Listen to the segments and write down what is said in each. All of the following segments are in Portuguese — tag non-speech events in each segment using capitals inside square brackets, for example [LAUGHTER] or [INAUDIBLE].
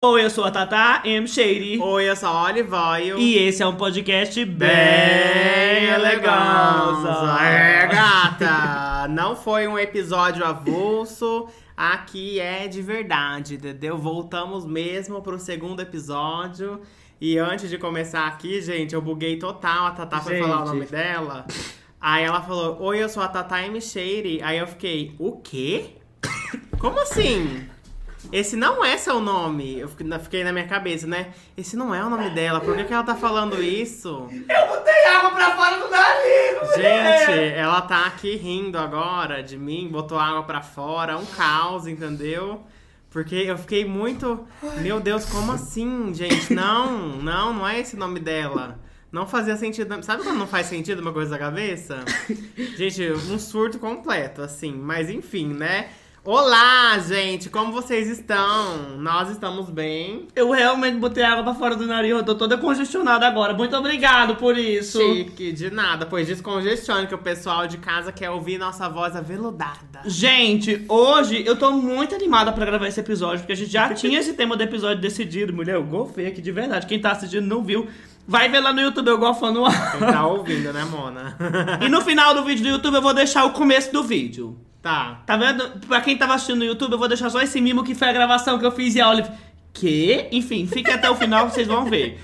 Oi, eu sou a Tata M. Shady. Oi, eu sou a Olivoio. E esse é um podcast bem, Bem eleganza. É, gata. Não foi um episódio avulso. Aqui é de verdade, entendeu? Voltamos mesmo pro segundo episódio. E antes de começar aqui, gente, eu buguei total. A Tata foi falar o nome dela. Aí ela falou, oi, eu sou a Tata M. Shady. Aí eu fiquei, o quê? [LAUGHS] Como assim? Esse não é seu nome. Eu fiquei- na minha cabeça, né? Esse não é o nome dela. Por que, que ela tá falando isso? Eu botei água pra fora do nariz! Gente, ela tá aqui rindo agora de mim, botou água pra fora, um caos, entendeu? Porque eu fiquei muito. Meu Deus, como assim, gente? Não, não, não é esse o nome dela. Não fazia sentido. Sabe quando não faz sentido uma coisa da cabeça? Gente, um surto completo, assim. Mas enfim, né? Olá, gente! Como vocês estão? Nós estamos bem. Eu realmente botei água pra fora do nariz, eu tô toda congestionada agora. Muito obrigado por isso. Chique, de nada. Pois descongestione que o pessoal de casa quer ouvir nossa voz aveludada. Gente, hoje eu tô muito animada pra gravar esse episódio, porque a gente já [LAUGHS] tinha esse tema do episódio decidido. Mulher, eu gofei aqui de verdade. Quem tá assistindo não viu, vai ver lá no YouTube eu gofando ar. Quem tá ouvindo, né, Mona? [LAUGHS] E no final do vídeo do YouTube eu vou deixar o começo do vídeo. Tá. Tá vendo? Pra quem tava assistindo no YouTube, eu vou deixar só esse mimo que foi a gravação que eu fiz e a Olive. Que? Enfim, fique até o final que vocês vão ver.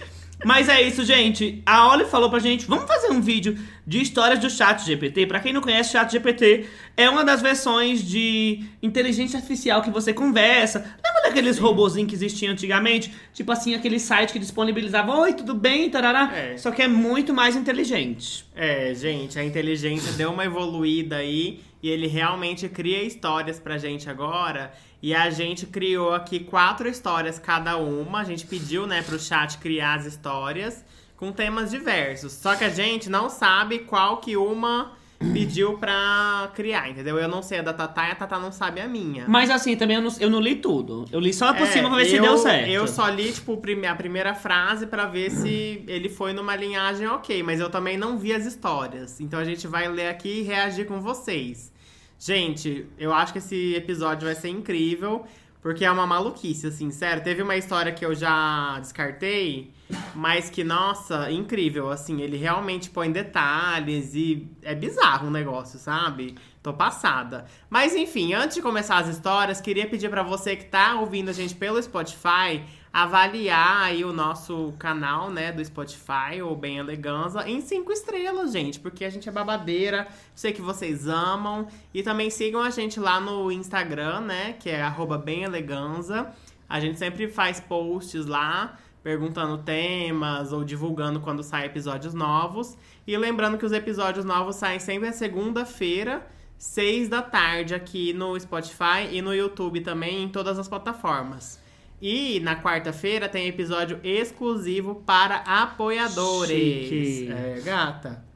Mas é isso, gente. A Olive falou pra gente, vamos fazer um vídeo de histórias do Chat GPT. Pra quem não conhece, Chat GPT é uma das versões de inteligência artificial que você conversa. Lembra daqueles robozinhos que existiam antigamente? Tipo assim, aquele site que disponibilizava, oi, tudo bem, tarará. É. Só que é muito mais inteligente. É, gente, a inteligência deu uma evoluída aí e ele realmente cria histórias pra gente agora. E a gente criou aqui quatro histórias cada uma. A gente pediu, né, pro chat criar as histórias com temas diversos. Só que a gente não sabe qual que uma pediu pra criar, entendeu? Eu não sei a da Tatá e a Tatá não sabe a minha. Mas assim, também eu não, eu não li tudo. Eu li só por É, cima pra ver se eu- deu certo. Eu só li, tipo, a primeira frase pra ver se ele foi numa linhagem ok, mas eu também não vi as histórias. Então a gente vai ler aqui e reagir com vocês. Gente, eu acho que esse episódio vai ser incrível, porque é uma maluquice, assim, sério. Teve uma história que eu já descartei, mas que, nossa, incrível, assim, ele realmente põe detalhes e é bizarro o negócio, sabe? Tô passada. Mas enfim, antes de começar as histórias, queria pedir pra você que tá ouvindo a gente pelo Spotify avaliar aí o nosso canal, né, do Spotify, ou Bem Eleganza, em cinco estrelas, gente, porque a gente é babadeira, sei que vocês amam. E também sigam a gente lá no Instagram, né, que é arroba Bem Eleganza. A gente sempre faz posts lá, perguntando temas ou divulgando quando saem episódios novos. E lembrando que os episódios novos saem sempre na segunda-feira, seis da tarde, aqui no Spotify e no YouTube também, em todas as plataformas. E na quarta-feira tem episódio exclusivo para apoiadores. Chique. É, gata.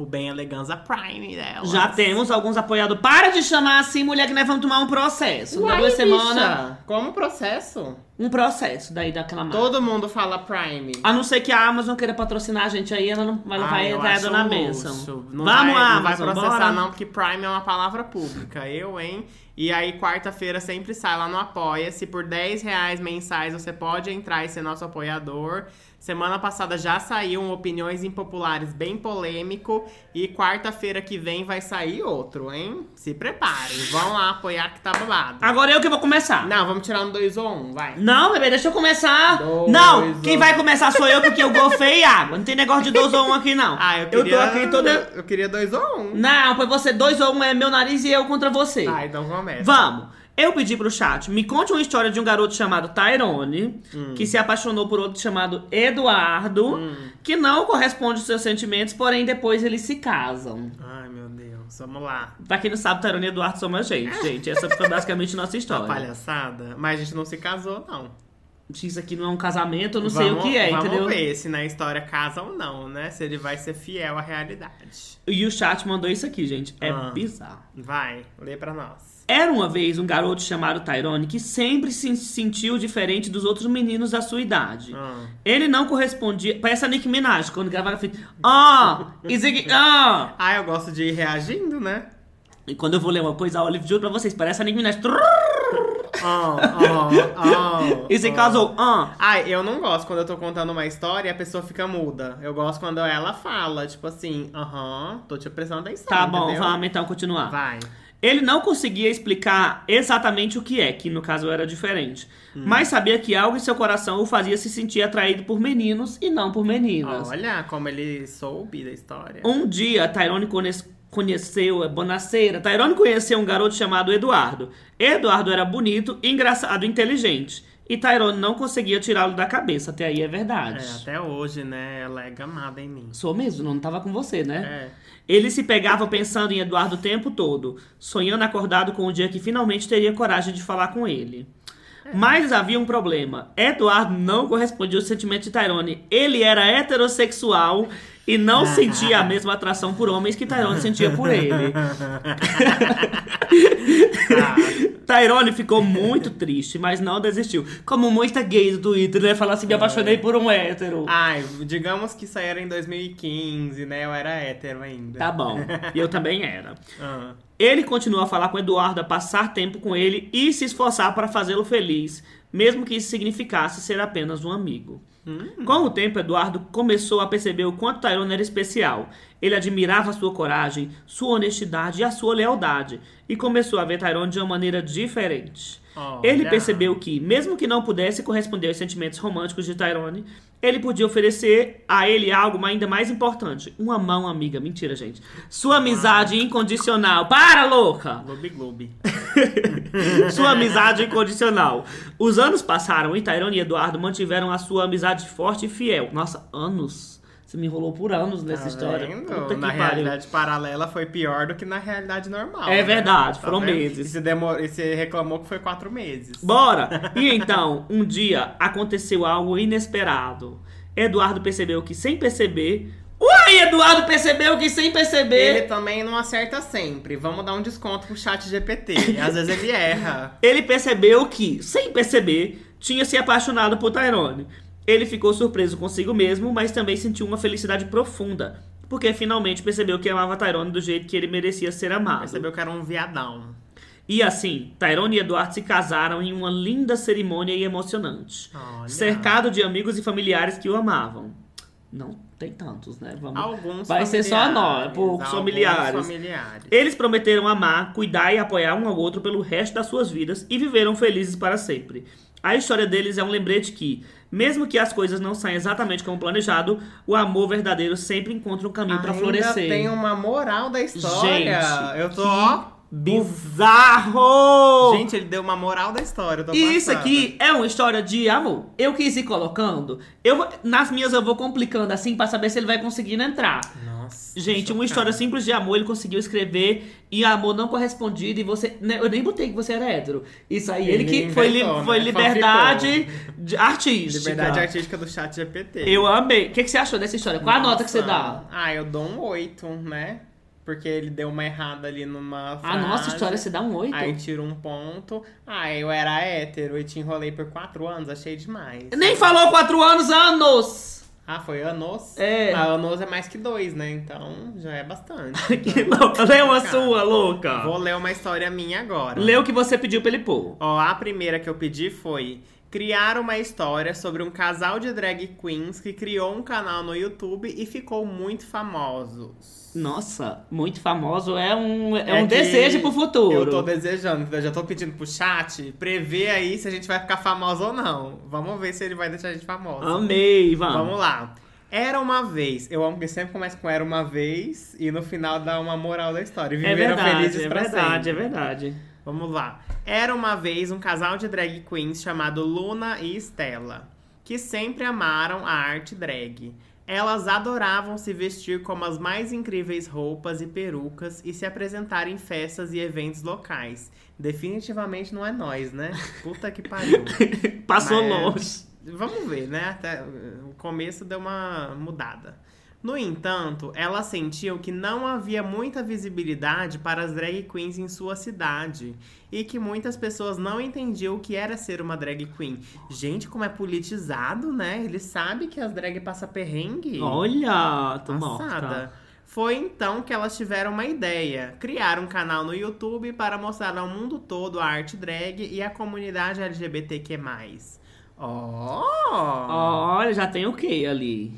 O Bem Eleganza Prime dela. Já temos alguns apoiadores. Para de chamar assim, mulher, que nós vamos tomar um processo. Uai, da duas bicha, semanas. Como processo? Um processo daí daquela marca. Todo mundo fala Prime. A não ser que a Amazon queira patrocinar a gente aí, ela, não, ela Ai, vai entrar acho dona luxo. benção. Não Vamos, vai, Amazon, Não vai processar bora. não, porque Prime é uma palavra pública. Eu, hein? E aí, quarta-feira sempre sai lá no Apoia-se. Por 10 reais mensais, você pode entrar e ser nosso apoiador. Semana passada já saiu um Opiniões Impopulares bem polêmico. E quarta-feira que vem vai sair outro, hein? Se preparem. Vão lá apoiar que tá babado. Agora eu que vou começar. Não, vamos tirar um 2 ou 1, um, vai. Não, bebê, deixa eu começar. Dois, não, quem um. vai começar sou eu, porque eu gofei água. Não tem negócio de dois ou um aqui, não. Ah, eu queria... tô aqui toda... Eu queria 2 ou 1. Um. Não, pois você, dois ou um é meu nariz e eu contra você. Ah, então começa. Vamos. Eu pedi pro chat, me conte uma história de um garoto chamado Tyrone, que se apaixonou por outro chamado Eduardo, que não corresponde aos seus sentimentos, porém depois eles se casam. Ai, meu Deus. Vamos lá. Pra quem não sabe, Tyrone e Eduardo são a gente, gente. Essa foi basicamente nossa [LAUGHS] Uma história. palhaçada. Mas a gente não se casou, não. Isso aqui não é um casamento, eu não sei o Vamos- que é, vamos entendeu? ver se na história casa ou não, né? Se ele vai ser fiel à realidade. E o chat mandou isso aqui, gente. É Ah. bizarro. Vai, lê pra nós. Era uma vez um garoto chamado Tyrone que sempre se sentiu diferente dos outros meninos da sua idade. Ah. Ele não correspondia. Parece a Nicki Minaj, quando gravava fez. Ah! Ah! Ah, eu gosto de ir reagindo, né? E quando eu vou ler uma coisa, a Olive juro pra vocês, parece a Nicki Minaj. Ah, ah, ah, E se casou, ah. Ai, eu não gosto quando eu tô contando uma história e a pessoa fica muda. Eu gosto quando ela fala, tipo assim, aham, tô te prestando atenção. Tá bom, entendeu? vamos então continuar. Vai. Ele não conseguia explicar exatamente o que é, que no caso era diferente. Hum. Mas sabia que algo em seu coração o fazia se sentir atraído por meninos e não por meninas. Olha como ele soube da história. Um dia, Tyrone conhe- conheceu, é Bonaceira, Tyrone conheceu um garoto chamado Eduardo. Eduardo era bonito, engraçado e inteligente. E Tyrone não conseguia tirá-lo da cabeça. Até aí é verdade. É, até hoje, né? Ela é gamada em mim. Sou mesmo, não tava com você, né? É. Ele se pegava pensando em Eduardo o tempo todo, sonhando acordado com o dia que finalmente teria coragem de falar com ele. Mas havia um problema. Eduardo não correspondia aos sentimentos de Tyrone. Ele era heterossexual e não sentia a mesma atração por homens que Tyrone sentia por ele. [LAUGHS] Tyrone ficou muito triste, mas não desistiu. Como muita gay do Twitter, né? Falar assim, me apaixonei por um hétero. Ai, digamos que isso aí era em 2015, né? Eu era hétero ainda. Tá bom. E eu também era. [LAUGHS] Ah. Ele continua a falar com Eduardo, a passar tempo com ele e se esforçar para fazê-lo feliz, mesmo que isso significasse ser apenas um amigo. Com o tempo, Eduardo começou a perceber o quanto Tyrone era especial. Ele admirava sua coragem, sua honestidade e a sua lealdade, e começou a ver Tyrone de uma maneira diferente. Ele percebeu que, mesmo que não pudesse corresponder aos sentimentos românticos de Tyrone, ele podia oferecer a ele algo ainda mais importante: uma mão amiga. Mentira, gente. Sua amizade incondicional. Para, louca! Gloob Gloob. [LAUGHS] Sua amizade incondicional. Os anos passaram e Tyrone e Eduardo mantiveram a sua amizade forte e fiel. Nossa, anos. Você me enrolou por anos nessa Tá história. Puta que na pariu. realidade paralela foi pior do que na realidade normal. É né? verdade, foram vendo? meses. E você, demor... e você reclamou que foi quatro meses. Bora! E então, um dia aconteceu algo inesperado. Eduardo percebeu que sem perceber. Uai, Eduardo percebeu que sem perceber. Ele também não acerta sempre. Vamos dar um desconto pro chat GPT. Às vezes ele erra. [LAUGHS] Ele percebeu que, sem perceber, tinha se apaixonado por Tyrone. Ele ficou surpreso consigo mesmo, mas também sentiu uma felicidade profunda, porque finalmente percebeu que amava Tyrone do jeito que ele merecia ser amado. Percebeu que era um viadão. E assim, Tyrone e Eduardo se casaram em uma linda cerimônia e emocionante, Olha. cercado de amigos e familiares que o amavam. Não tem tantos, né? Vamos. Alguns Vai ser só nós, poucos familiares. familiares. Eles prometeram amar, cuidar e apoiar um ao outro pelo resto das suas vidas e viveram felizes para sempre. A história deles é um lembrete que, mesmo que as coisas não saiam exatamente como planejado, o amor verdadeiro sempre encontra um caminho para Ainda florescer. tem uma moral da história. Gente, eu tô, que. Bizarro! Gente, ele deu uma moral da história. E isso aqui é uma história de amor. Eu quis ir colocando. Eu, nas minhas eu vou complicando assim pra saber se ele vai conseguindo entrar. Nossa. Gente, uma história simples de amor, ele conseguiu escrever e amor não correspondido e você. né, Eu nem botei que você era hétero. Isso aí, ele, Ele que foi, li- inventou, foi né? liberdade de- artística. Liberdade artística do chat GPT. Eu amei. O que, que você achou dessa história? Qual a nota que você Nossa. dá? Ah, eu dou um 8, né? Porque ele deu uma errada ali numa A frase. nossa história você dá um 8? Aí tira um ponto. Ah, eu era hétero e te enrolei por 4 anos, achei demais. Nem falou quatro anos, anos! Ah, foi anos? É. Ah, anos é mais que dois, né? Então já é bastante. [LAUGHS] Que louca. Lê uma sua, louca. Vou ler uma história minha agora. Lê o que você pediu pra ele pôr. Ó, a primeira que eu pedi foi criar uma história sobre um casal de drag queens que criou um canal no YouTube e ficou muito famosos. Nossa, muito famoso é um, é É um desejo pro futuro. Eu tô desejando, eu já tô pedindo pro chat prever aí se a gente vai ficar famoso ou não. Vamos ver se ele vai deixar a gente famoso. Amei, vamos. Vamos lá. Era uma vez. Eu amo que sempre começa com era uma vez e no final dá uma moral da história. É viveram verdade, felizes é pra verdade, sempre. é verdade. Vamos lá. Era uma vez um casal de drag queens chamado Luna e Stella, que sempre amaram a arte drag. Elas adoravam se vestir com as mais incríveis roupas e perucas e se apresentar em festas e eventos locais. Definitivamente não é nós, né? Puta que pariu. [LAUGHS] Passou Mas- longe. Vamos ver, né? Até o começo deu uma mudada. No entanto, elas sentiam que não havia muita visibilidade para as drag queens em sua cidade e que muitas pessoas não entendiam o que era ser uma drag queen. Gente, como é politizado, né? Ele sabe que as drag passam perrengue. Olha, tô Passada. morta. Foi então que elas tiveram uma ideia: criar um canal no YouTube para mostrar ao mundo todo a arte drag e a comunidade LGBTQ+. Oh! Olha, já tem o que ali?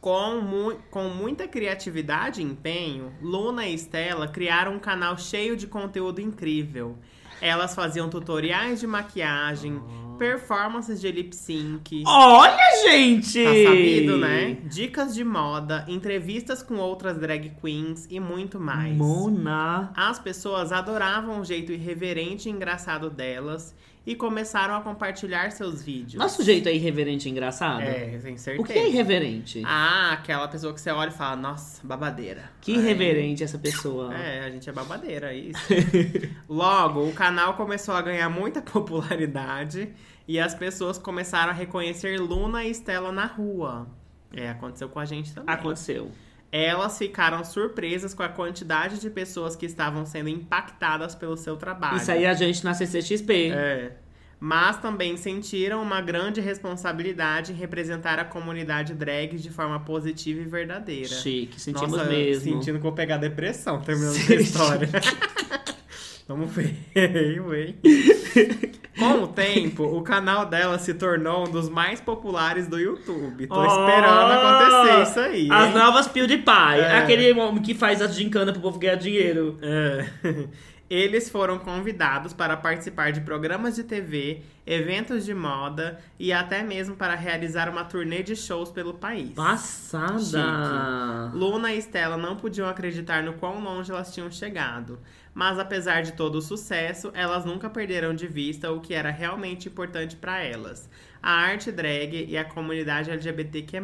Com, mu com muita criatividade e empenho, Luna e Stella criaram um canal cheio de conteúdo incrível. Elas faziam tutoriais de maquiagem, performances de lip sync. Olha, gente! Tá sabido, né? Dicas de moda, entrevistas com outras drag queens e muito mais. Mona. As pessoas adoravam o jeito irreverente e engraçado delas e começaram a compartilhar seus vídeos. Nosso jeito é irreverente e engraçado? É, sem certeza. O que é irreverente? Ah, aquela pessoa que você olha e fala, nossa, babadeira. que irreverente essa pessoa. É, a gente é babadeira, é isso. [LAUGHS] Logo, o canal começou a ganhar muita [LAUGHS] popularidade e as pessoas começaram a reconhecer Luna e Stella na rua. É, aconteceu com a gente também. Aconteceu. Elas ficaram surpresas com a quantidade de pessoas que estavam sendo impactadas pelo seu trabalho. Isso aí a gente na CCXP. É. Mas também sentiram uma grande responsabilidade em representar a comunidade drag de forma positiva e verdadeira. Chique, sentimos Nossa, mesmo. sentindo que vou pegar depressão terminando Sim. [LAUGHS] essa história. [LAUGHS] Vamos ver, [LAUGHS] ué. Com o tempo, o canal dela se tornou um dos mais populares do YouTube. Tô Oh! esperando acontecer isso aí. As hein? novas PewDiePie. É. Aquele homem que faz as gincana pro povo ganhar dinheiro. É. [LAUGHS] Eles foram convidados para participar de programas de TV, eventos de moda e até mesmo para realizar uma turnê de shows pelo país. Passada. Luna e Stella não podiam acreditar no quão longe elas tinham chegado. Mas apesar de todo o sucesso, elas nunca perderam de vista o que era realmente importante para elas: a arte drag e a comunidade LGBTQ+.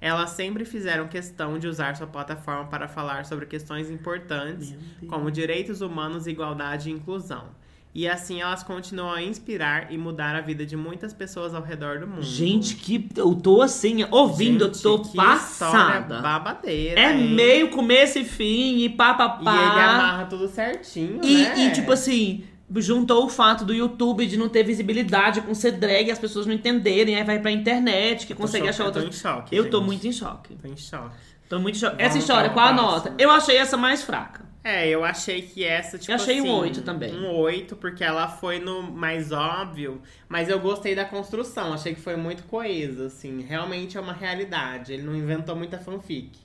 Elas sempre fizeram questão de usar sua plataforma para falar sobre questões importantes, como direitos humanos, igualdade e inclusão. E assim elas continuam a inspirar e mudar a vida de muitas pessoas ao redor do mundo. Gente, que eu tô assim, ouvindo, Gente, eu tô que passada. babadeira. É hein? meio começo e fim, e pá, pá, E ele amarra tudo certinho, E, né? e, tipo assim, juntou o fato do YouTube de não ter visibilidade com ser drag, as pessoas não entenderem, aí vai pra internet, que Tô consegue achar eu tô em choque, Eu tô gente. muito em choque. Tô em choque. Tô muito em choque. Vamos Essa história, qual a nota? Eu achei essa mais fraca. É, eu achei que essa, tipo Eu achei um assim, oito também. Um 8, porque ela foi no mais óbvio, mas eu gostei da construção, achei que foi muito coesa, assim. Realmente é uma realidade, ele não inventou muita fanfic.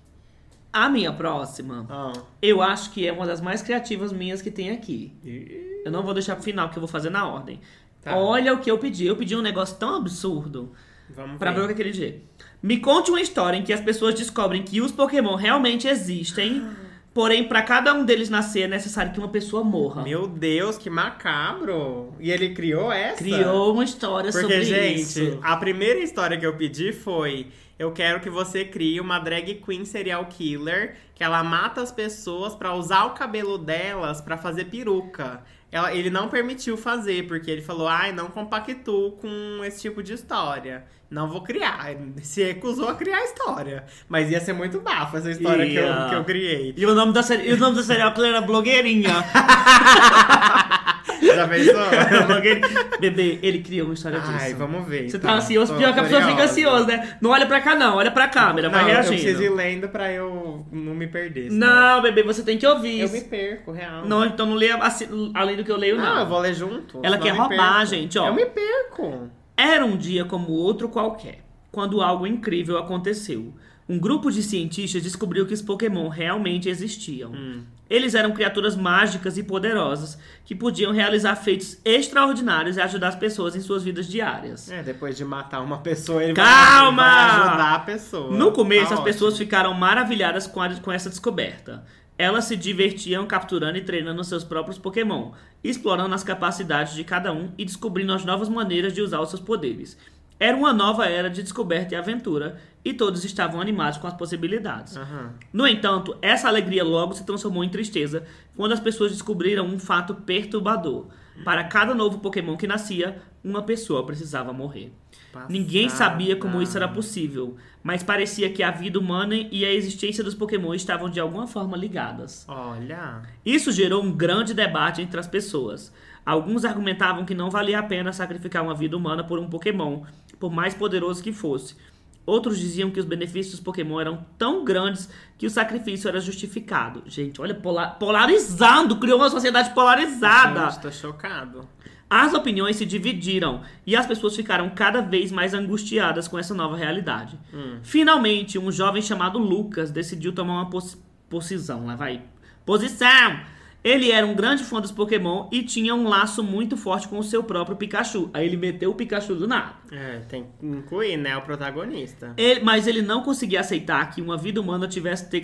A minha próxima, Ah. eu acho que é uma das mais criativas minhas que tem aqui. Eu não vou deixar pro final, porque eu vou fazer na ordem. Tá. Olha o que eu pedi. Eu pedi um negócio tão absurdo Vamos pra ver o que ele dizer. Me conte uma história em que as pessoas descobrem que os Pokémon realmente existem, [GASPS] [GASPS] porém, pra cada um deles nascer é necessário que uma pessoa morra. Meu Deus, que macabro! E ele criou essa? Criou uma história Porque, sobre gente, isso. a primeira história que eu pedi foi: eu quero que você crie uma drag queen serial killer que ela mata as pessoas pra usar o cabelo delas pra fazer peruca. Ela- ele não permitiu fazer, porque ele falou: ai, não compactuo com esse tipo de história. Não vou criar. Se recusou a criar a história. Mas ia ser muito bafo essa história que, eu, que eu criei. E o nome da série, e o nome da serial killer era Blogueirinha. [LAUGHS] Já pensou? [LAUGHS] Bebê, ele criou uma história disso. Ai, vamos ver. Você então. tá ansioso, Tô pior que a pessoa fica ansiosa, né? Não olha pra cá, não, olha pra câmera, vai Não, reagindo. Eu preciso ir lendo pra eu não me perder. Não, bebê, você tem que ouvir. Eu me perco, real. Não, então não leia assim, além do que eu leio, não. Não, eu vou ler junto. Ela quer roubar, perco. gente, ó. Eu me perco. Era um dia como outro qualquer, quando algo incrível aconteceu. Um grupo de cientistas descobriu que os Pokémon realmente existiam. Hum. Eles eram criaturas mágicas e poderosas que podiam realizar feitos extraordinários e ajudar as pessoas em suas vidas diárias. É, depois de matar uma pessoa, ele Calma! vai, vai ajudar a pessoa. No começo, Tá as pessoas ótimo. ficaram maravilhadas com, a- com essa descoberta. Elas se divertiam capturando e treinando seus próprios Pokémon, explorando as capacidades de cada um e descobrindo as novas maneiras de usar os seus poderes. Era uma nova era de descoberta e aventura, e todos estavam animados com as possibilidades. Aham. No entanto, essa alegria logo se transformou em tristeza quando as pessoas descobriram um fato perturbador. Para cada novo Pokémon que nascia, uma pessoa precisava morrer. Ninguém Passada. sabia como isso era possível, mas parecia que a vida humana e a existência dos Pokémon estavam de alguma forma ligadas. Olha. Isso gerou um grande debate entre as pessoas. Alguns argumentavam que não valia a pena sacrificar uma vida humana por um Pokémon, por mais poderoso que fosse. Outros diziam que os benefícios dos Pokémon eram tão grandes que o sacrifício era justificado. Gente, olha, pola- polarizando, criou uma sociedade polarizada. Gente, tô chocado. As opiniões se dividiram e as pessoas ficaram cada vez mais angustiadas com essa nova realidade. Finalmente, um jovem chamado Lucas decidiu tomar uma pos posição. Lá vai. Posição! Ele era um grande fã dos Pokémon e tinha um laço muito forte com o seu próprio Pikachu. Aí ele meteu o Pikachu do nada. É, tem que incluir, né, o protagonista. Ele- mas ele não conseguia aceitar que uma vida humana tivesse ter,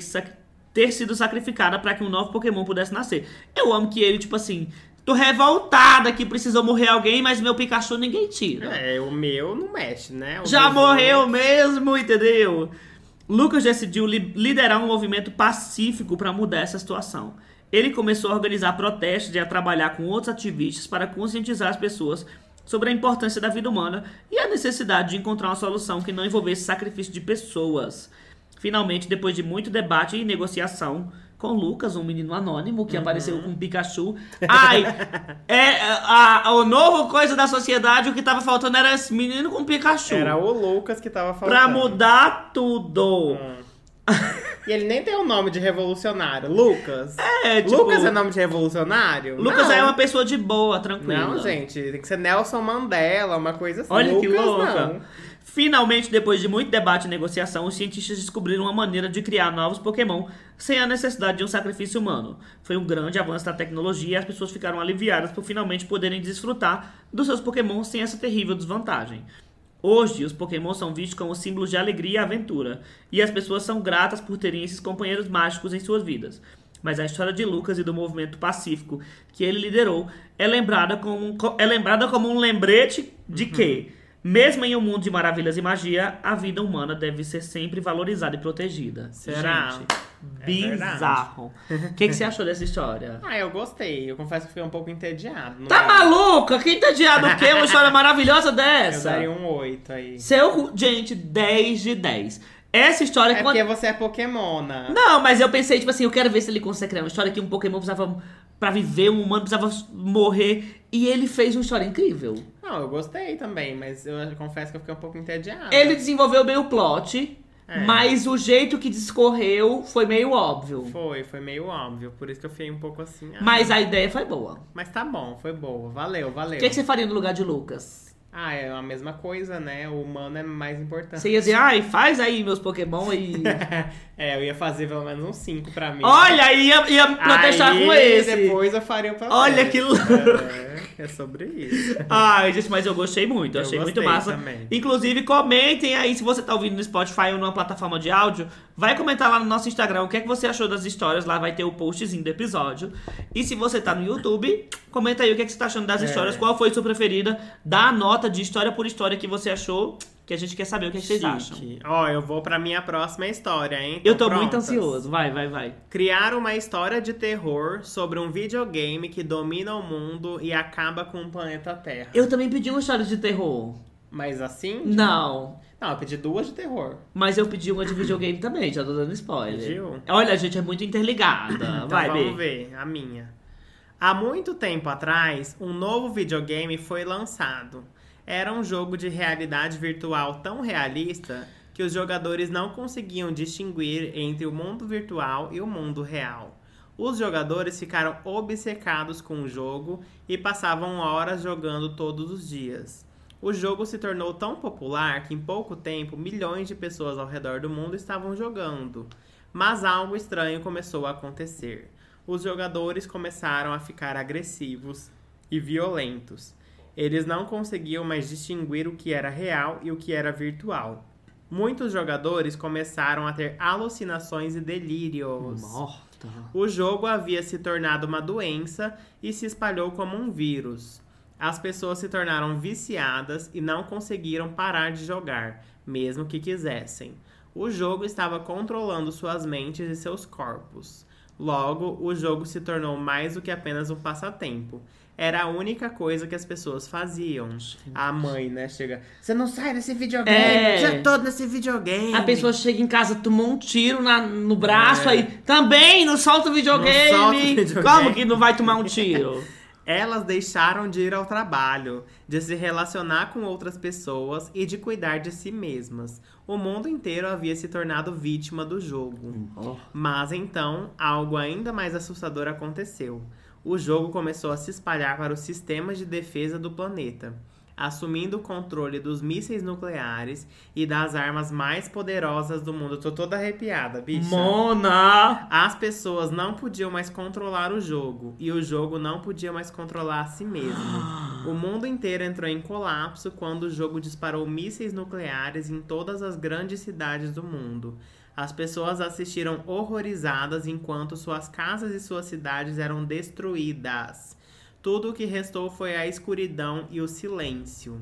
ter sido sacrificada para que um novo Pokémon pudesse nascer. Eu amo que ele, tipo assim, tô revoltada que precisou morrer alguém, mas meu Pikachu ninguém tira. É, o meu não mexe, né? O Já morreu mesmo, entendeu? Lucas decidiu li- liderar um movimento pacífico para mudar essa situação. Ele começou a organizar protestos e a trabalhar com outros ativistas para conscientizar as pessoas sobre a importância da vida humana e a necessidade de encontrar uma solução que não envolvesse sacrifício de pessoas. Finalmente, depois de muito debate e negociação com Lucas, um menino anônimo que apareceu com Pikachu. Ai, é a, a- o novo coisa da sociedade, o que tava faltando era esse menino com Pikachu. Era o Lucas que tava falando. Pra mudar tudo. [LAUGHS] E ele nem tem o nome de revolucionário. Lucas. É, tipo, Lucas é nome de revolucionário? Lucas Não. é uma pessoa de boa, tranquila. Não, gente, tem que ser Nelson Mandela, uma coisa assim. Olha que Lucas, louca. não. Finalmente, depois de muito debate e negociação, os cientistas descobriram uma maneira de criar novos Pokémon sem a necessidade de um sacrifício humano. Foi um grande avanço da tecnologia e as pessoas ficaram aliviadas por finalmente poderem desfrutar dos seus Pokémon sem essa terrível desvantagem. Hoje, os Pokémon são vistos como símbolos de alegria e aventura, e as pessoas são gratas por terem esses companheiros mágicos em suas vidas. Mas a história de Lucas e do movimento pacífico que ele liderou é lembrada como, é lembrada como um lembrete de que, mesmo em um mundo de maravilhas e magia, a vida humana deve ser sempre valorizada e protegida. Será? Gente, É bizarro. O que, que você achou dessa história? [LAUGHS] Ah, eu gostei. Eu confesso que fiquei um pouco entediado. Tá é? maluca? Quem tá adiado o quê? Uma história [LAUGHS] maravilhosa Eu dessa? daria um 8 aí. Seu, gente, 10 de 10. Essa história... É quando- porque você é Pokémona. Não, mas eu pensei, tipo assim, eu quero ver se ele consegue criar uma história que um Pokémon precisava... Pra viver, um humano precisava morrer. E ele fez uma história incrível. Não, eu gostei também, mas eu confesso que eu fiquei um pouco entediado. Ele desenvolveu bem o plot, É. mas o jeito que discorreu foi meio óbvio. Foi, foi meio óbvio. Por isso que eu fiquei um pouco assim. ah. Mas a ideia foi boa. Mas tá bom, foi boa. Valeu, valeu. O que, que você faria no lugar de Lucas? Ah, é a mesma coisa, né? O humano é mais importante. Você ia dizer, ai, faz aí meus Pokémon e. [LAUGHS] é, eu ia fazer pelo menos uns 5 pra mim. Olha, ia, ia protestar Aí, com esse. depois eu faria o papel. Olha que louco. É, é sobre isso. Ai, gente, mas eu gostei muito, eu achei muito massa. também. Inclusive, comentem aí, se você tá ouvindo no Spotify ou numa plataforma de áudio, vai comentar lá no nosso Instagram o que é que você achou das histórias, lá vai ter o postzinho do episódio. E se você tá no YouTube, comenta aí o que, é que você tá achando das É. histórias, qual foi sua preferida, dá a nota de história por história que você achou, que a gente quer saber o que, é que vocês acham. Ó, eu vou pra minha próxima história, hein? Eu Tão tô muito prontas? ansioso, vai, vai, vai. Criar uma história de terror sobre um videogame que domina o mundo e acaba com o planeta Terra. Eu também pedi uma história de terror. Mas assim? Não. Não, eu pedi duas de terror. Mas eu pedi uma de videogame também, já tô dando spoiler. Pediu? Olha, a gente é muito interligada. Então vai, vamos Bê. ver, a minha. Há muito tempo atrás, um novo videogame foi lançado. Era um jogo de realidade virtual tão realista que os jogadores não conseguiam distinguir entre o mundo virtual e o mundo real. Os jogadores ficaram obcecados com o jogo e passavam horas jogando todos os dias. O jogo se tornou tão popular que em pouco tempo milhões de pessoas ao redor do mundo estavam jogando. Mas algo estranho começou a acontecer. Os jogadores começaram a ficar agressivos e violentos. Eles não conseguiam mais distinguir o que era real e o que era virtual. Muitos jogadores começaram a ter alucinações e delírios. Morta. O jogo havia se tornado uma doença e se espalhou como um vírus. As pessoas se tornaram viciadas e não conseguiram parar de jogar, mesmo que quisessem. O jogo estava controlando suas mentes e seus corpos. Logo, o jogo se tornou mais do que apenas um passatempo. Era a única coisa que as pessoas faziam. A mãe, né, chega. Você não sai desse videogame, É. já tô nesse videogame. A pessoa chega em casa, tomou um tiro na- no braço, É. aí também não solta o videogame. Não solta o videogame. Como que não vai tomar um tiro? [LAUGHS] Elas deixaram de ir ao trabalho, de se relacionar com outras pessoas e de cuidar de si mesmas. O mundo inteiro havia se tornado vítima do jogo. Oh. Mas então, algo ainda mais assustador aconteceu. O jogo começou a se espalhar para os sistemas de defesa do planeta, assumindo o controle dos mísseis nucleares e das armas mais poderosas do mundo. Tô toda arrepiada, bicha. Mona! As pessoas não podiam mais controlar o jogo e o jogo não podia mais controlar a si mesmo. [GASPS] O mundo inteiro entrou em colapso quando o jogo disparou mísseis nucleares em todas as grandes cidades do mundo. As pessoas assistiram horrorizadas enquanto suas casas e suas cidades eram destruídas. Tudo o que restou foi a escuridão e o silêncio.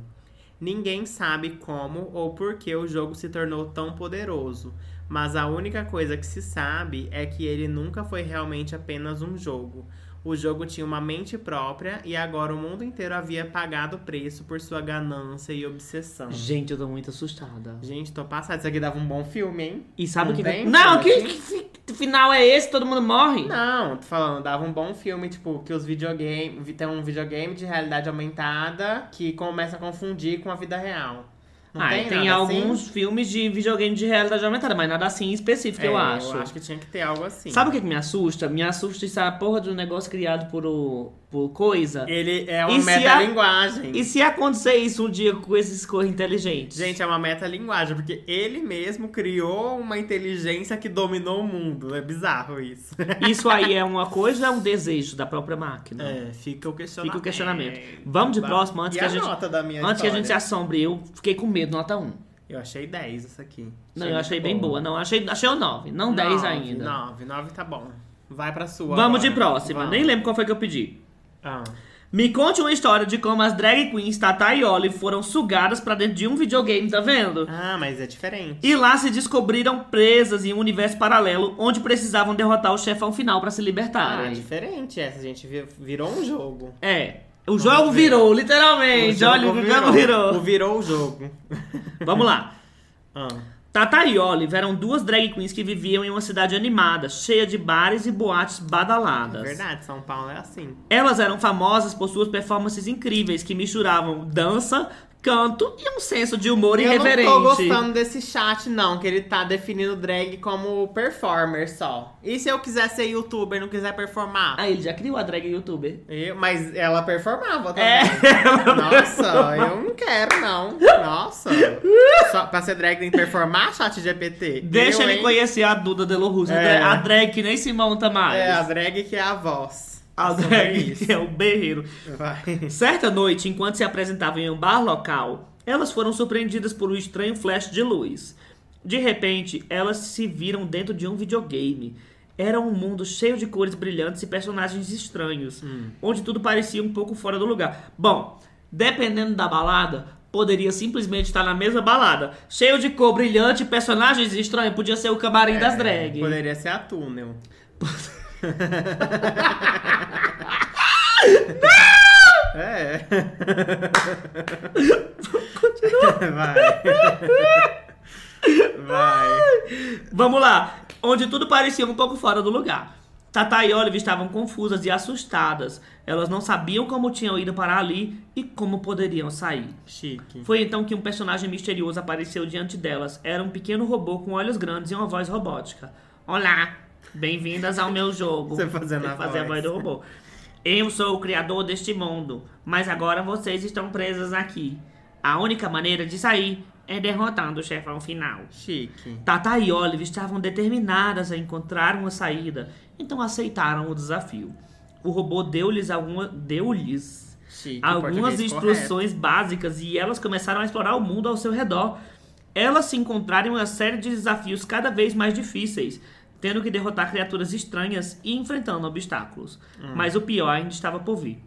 Ninguém sabe como ou por que o jogo se tornou tão poderoso, mas a única coisa que se sabe é que ele nunca foi realmente apenas um jogo. O jogo tinha uma mente própria e agora o mundo inteiro havia pagado o preço por sua ganância e obsessão. Gente, eu tô muito assustada. Gente, tô passada. Isso aqui dava um bom filme, hein? E sabe o que. tem? Não, que, que fi- final é esse? Todo mundo morre? Não, tô falando, dava um bom filme, tipo, que os videogames. Tem um videogame de realidade aumentada que começa a confundir com a vida real. Não ah, tem, tem, assim? alguns filmes de videogame de realidade aumentada, mas nada assim específico, É, eu acho. Eu acho que tinha que ter algo assim. Sabe o que, que me assusta? Me assusta essa porra de um negócio criado por, o, por coisa. Ele é uma metalinguagem. E se acontecer isso um dia com esses cor inteligentes? Gente, é uma metalinguagem, porque ele mesmo criou uma inteligência que dominou o mundo. É bizarro isso. [LAUGHS] Isso aí é uma coisa ou é um desejo da própria máquina? É, fica o questionamento. Fica o questionamento. Vamos de próximo, antes e que a gente- nota da minha Antes que a história? gente se assombre, eu fiquei com medo, nota 1. Eu achei 10 essa aqui. Não, eu achei bem boa. Não, achei, achei o 9, não 10 ainda. 9, 9 tá bom. Vai pra sua. Vamos de agora. próxima. Vamos. Nem lembro qual foi que eu pedi. Ah. Me conte uma história de como as drag queens Tata e Olive foram sugadas pra dentro de um videogame, tá vendo? ah, mas é diferente. E lá se descobriram presas em um universo paralelo onde precisavam derrotar o chefão final pra se Ah, é libertarem. diferente essa. A gente vi- virou um jogo. É. O jogo virou, literalmente. O Olha, o jogo virou. O virou o jogo. Vamos lá. Ah. Tata e Olive eram duas drag queens que viviam em uma cidade animada, cheia de bares e boates badaladas. Verdade, São Paulo é assim. Elas eram famosas por suas performances incríveis que misturavam dança, canto e um senso de humor Eu irreverente. não tô gostando desse chat, não, que ele tá definindo drag como performer só. E se eu quiser ser youtuber e não quiser performar? Ah, ele já criou a drag youtuber. Eu- mas ela performava também. É, [LAUGHS] Nossa, eu não quero, não. Nossa. Só pra ser drag tem que performar, chat GPT? Deixa Eu, ele hein? conhecer a Duda Delo Russo, É. a drag que nem se monta mais. É, a drag que é a voz. A Sobre drag isso. que é o berreiro. Vai. [LAUGHS] Certa noite, enquanto se apresentavam em um bar local, elas foram surpreendidas por um estranho flash de luz. De repente, elas se viram dentro de um videogame. Era um mundo cheio de cores brilhantes e personagens estranhos, onde tudo parecia um pouco fora do lugar. Bom, dependendo da balada, poderia simplesmente estar na mesma balada. Cheio de cor brilhante e personagens estranhos, podia ser o camarim das drag. Poderia ser a túnel. [LAUGHS] É. Vai. Vai. Vamos lá, onde tudo parecia um pouco fora do lugar. Tata e Olive estavam confusas e assustadas. Elas não sabiam como tinham ido parar ali e como poderiam sair. Chique. Foi então que um personagem misterioso apareceu diante delas. Era um pequeno robô com olhos grandes e uma voz robótica. Olá, bem-vindas ao meu jogo. Você fazendo a fazer a voz. voz do robô. Eu sou o criador deste mundo, mas agora vocês estão presas aqui. A única maneira de sair é derrotando o chefão final. Chique. Tata e Olive estavam determinadas a encontrar uma saída, então aceitaram o desafio. O robô deu-lhes alguma, deu-lhes Chique. algumas instruções básicas e elas começaram a explorar o mundo ao seu redor. Elas se encontraram em uma série de desafios cada vez mais difíceis, tendo que derrotar criaturas estranhas e enfrentando obstáculos. Mas o pior ainda estava por vir.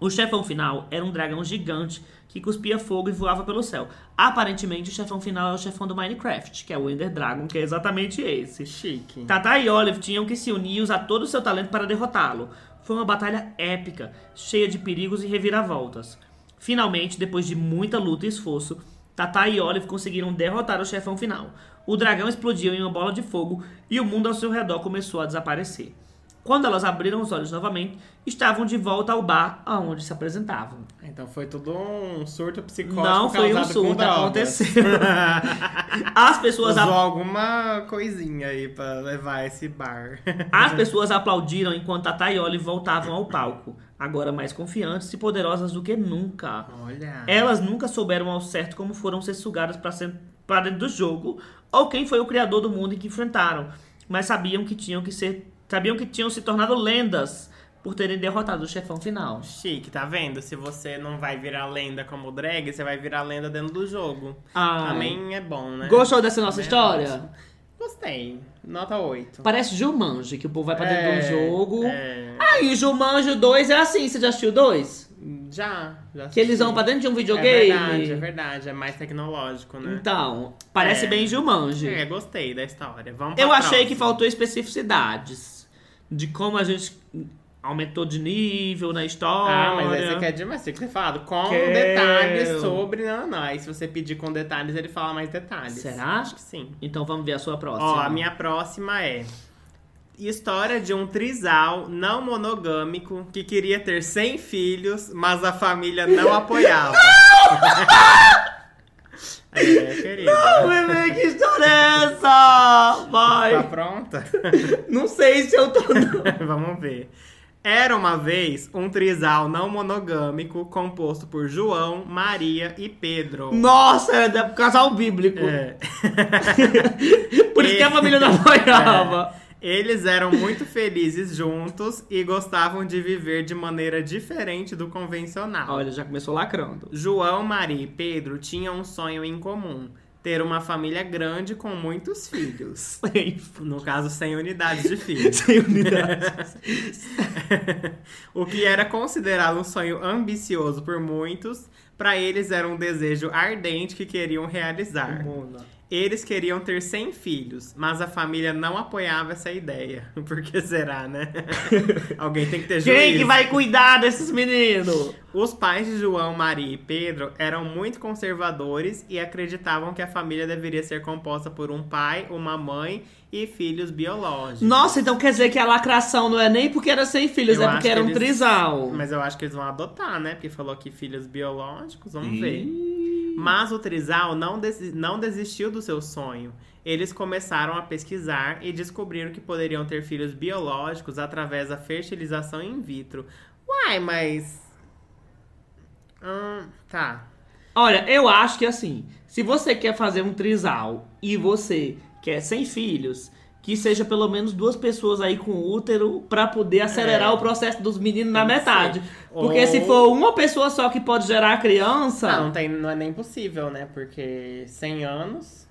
O chefão final era um dragão gigante que cuspia fogo e voava pelo céu. Aparentemente, o chefão final é o chefão do Minecraft, que é o Ender Dragon, que é exatamente esse. Chique. Tata e Olive tinham que se unir e usar todo o seu talento para derrotá-lo. Foi uma batalha épica, cheia de perigos e reviravoltas. Finalmente, depois de muita luta e esforço, Tata e Olive conseguiram derrotar o chefão final. O dragão explodiu em uma bola de fogo e o mundo ao seu redor começou a desaparecer. Quando elas abriram os olhos novamente, estavam de volta ao bar aonde se apresentavam. Então foi tudo um surto psicótico Não foi um surto, aconteceu. [LAUGHS] As pessoas, Usou a- alguma coisinha aí pra levar esse bar. as [LAUGHS] pessoas aplaudiram enquanto a Thay Olive voltavam ao palco, agora mais confiantes e poderosas do que nunca. Olha. Elas nunca souberam ao certo como foram ser sugadas pra dentro do jogo ou quem foi o criador do mundo em que enfrentaram, mas sabiam que tinham que ser, sabiam que tinham se tornado lendas por terem derrotado o chefão final. Chique, tá vendo? Se você não vai virar lenda como drag, você vai virar lenda dentro do jogo. Ai. Também é bom, né? Gostou dessa nossa Também é história? ótimo. Gostei. Nota 8. Parece Jumanji, que o povo vai pra dentro de um jogo. É... Aí Jumanji 2 é assim, você já assistiu o 2? Já, já Que eles vão pra dentro de um É videogame. verdade, é verdade. É mais tecnológico, né? Então, parece É. bem Jumanji. É, gostei da história. Vamos Eu achei que próxima. faltou especificidades de como a gente aumentou de nível na história. Ah, mas aí você quer demais, você tem que ter falado com Quero. detalhes sobre. Não, não. Aí se você pedir com detalhes, ele fala mais detalhes. Será? Acho que sim. Então vamos ver a sua próxima. Ó, a minha próxima é. História de um trisal não monogâmico que queria ter 100 filhos, mas a família não apoiava. [LAUGHS] [LAUGHS] é, querida. Bebê, que história é essa? Tá Vai. pronta? [LAUGHS] Não sei se eu tô. não. Vamos ver. Era uma vez um trisal não monogâmico composto por João, Maria e Pedro. Nossa, é do casal bíblico. É. Por isso que a família não apoiava. Eles eram muito felizes juntos e gostavam de viver de maneira diferente do convencional. Olha, já começou lacrando. João, Maria e Pedro tinham um sonho em comum: ter uma família grande com muitos filhos. [LAUGHS] Sem, No caso, 100 unidades de filhos. [LAUGHS] sem unidade. [LAUGHS] o que era considerado um sonho ambicioso por muitos, para eles era um desejo ardente que queriam realizar. Eles queriam ter 100 filhos, mas a família não apoiava essa ideia. [LAUGHS] Por que será, né? [LAUGHS] Alguém tem que ter juízo. Quem que vai cuidar desses meninos? Os pais de João, Maria e Pedro eram muito conservadores e acreditavam que a família deveria ser composta por um pai, uma mãe e filhos biológicos. Nossa, então quer dizer que a lacração não é nem porque era sem filhos, Eu é porque que era um eles- trisal. Mas eu acho que eles vão adotar, né? Porque falou que filhos biológicos, vamos ver. Mas o trisal não, não desistiu do seu sonho. Eles começaram a pesquisar e descobriram que poderiam ter filhos biológicos através da fertilização in vitro. Uai, mas. Hum, tá. Olha, eu acho que assim, se você quer fazer um trisal e você quer sem filhos, que seja pelo menos duas pessoas aí com útero pra poder acelerar É. o processo dos meninos na Tem metade. Porque Ou- se for uma pessoa só que pode gerar a criança, Não, não, tem, não é nem possível, né? Porque 100 anos.